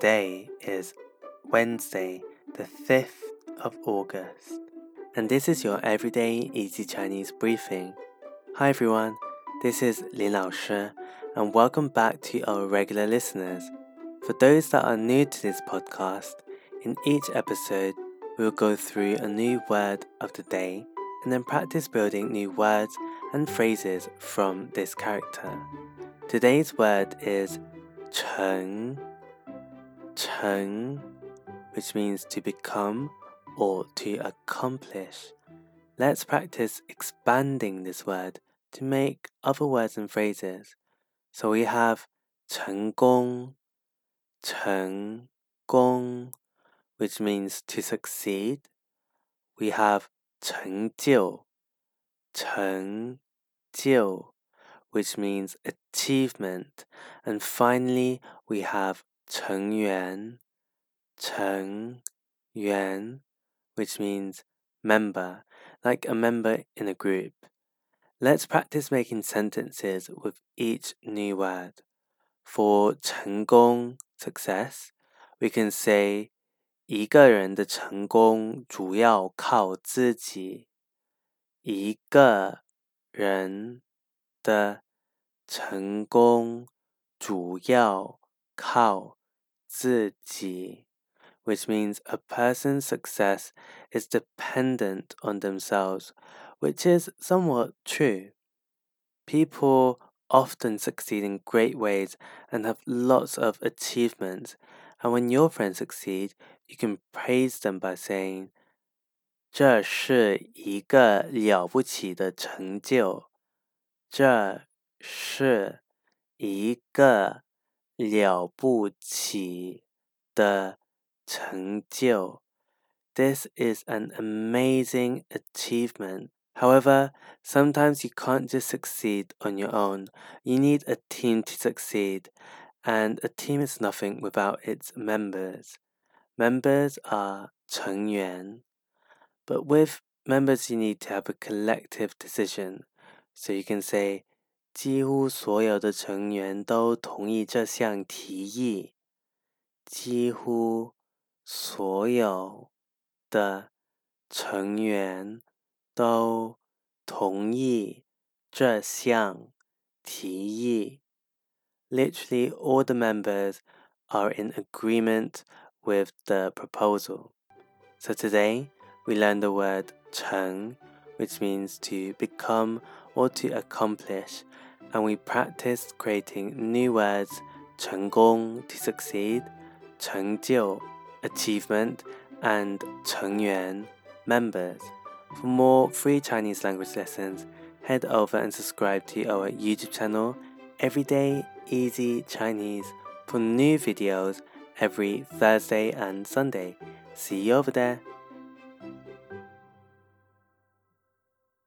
today is Wednesday, the 5th of August, and this is your everyday easy Chinese briefing. Hi everyone, this is Lin Lao and welcome back to our regular listeners. For those that are new to this podcast, in each episode, we will go through a new word of the day and then practice building new words and phrases from this character. Today's word is cheng, cheng, which means to become or to accomplish. Let's practice expanding this word to make other words and phrases. So we have 成功,成功, which means to succeed. We have 成就,成就, which means achievement. And finally, we have 成员,成员, which means member, like a member in a group. Let's practice making sentences with each new word. For 成功 success, we can say 一个人的成功主要靠自己。一个人的成功主要靠 自己。which means a person's success is dependent on themselves, which is somewhat true. People often succeed in great ways and have lots of achievements, and when your friends succeed, you can praise them by saying, 这是一个了不起的成就。这是一个 了不起的成就. This is an amazing achievement. However, sometimes you can't just succeed on your own. You need a team to succeed, and a team is nothing without its members. Members are 成员, but with members you need to have a collective decision. So you can say 几乎所有的成员都同意这项提议。几乎所有的成员都同意这项提议。Literally, all the members are in agreement with the proposal. So today, we learn the word 成, which means to become or to accomplish, and we practiced creating new words 成功 to succeed, 成就 achievement, and 成员 members. For more free Chinese language lessons, head over and subscribe to our YouTube channel, Everyday Easy Chinese, for new videos every Thursday and Sunday. See you over there.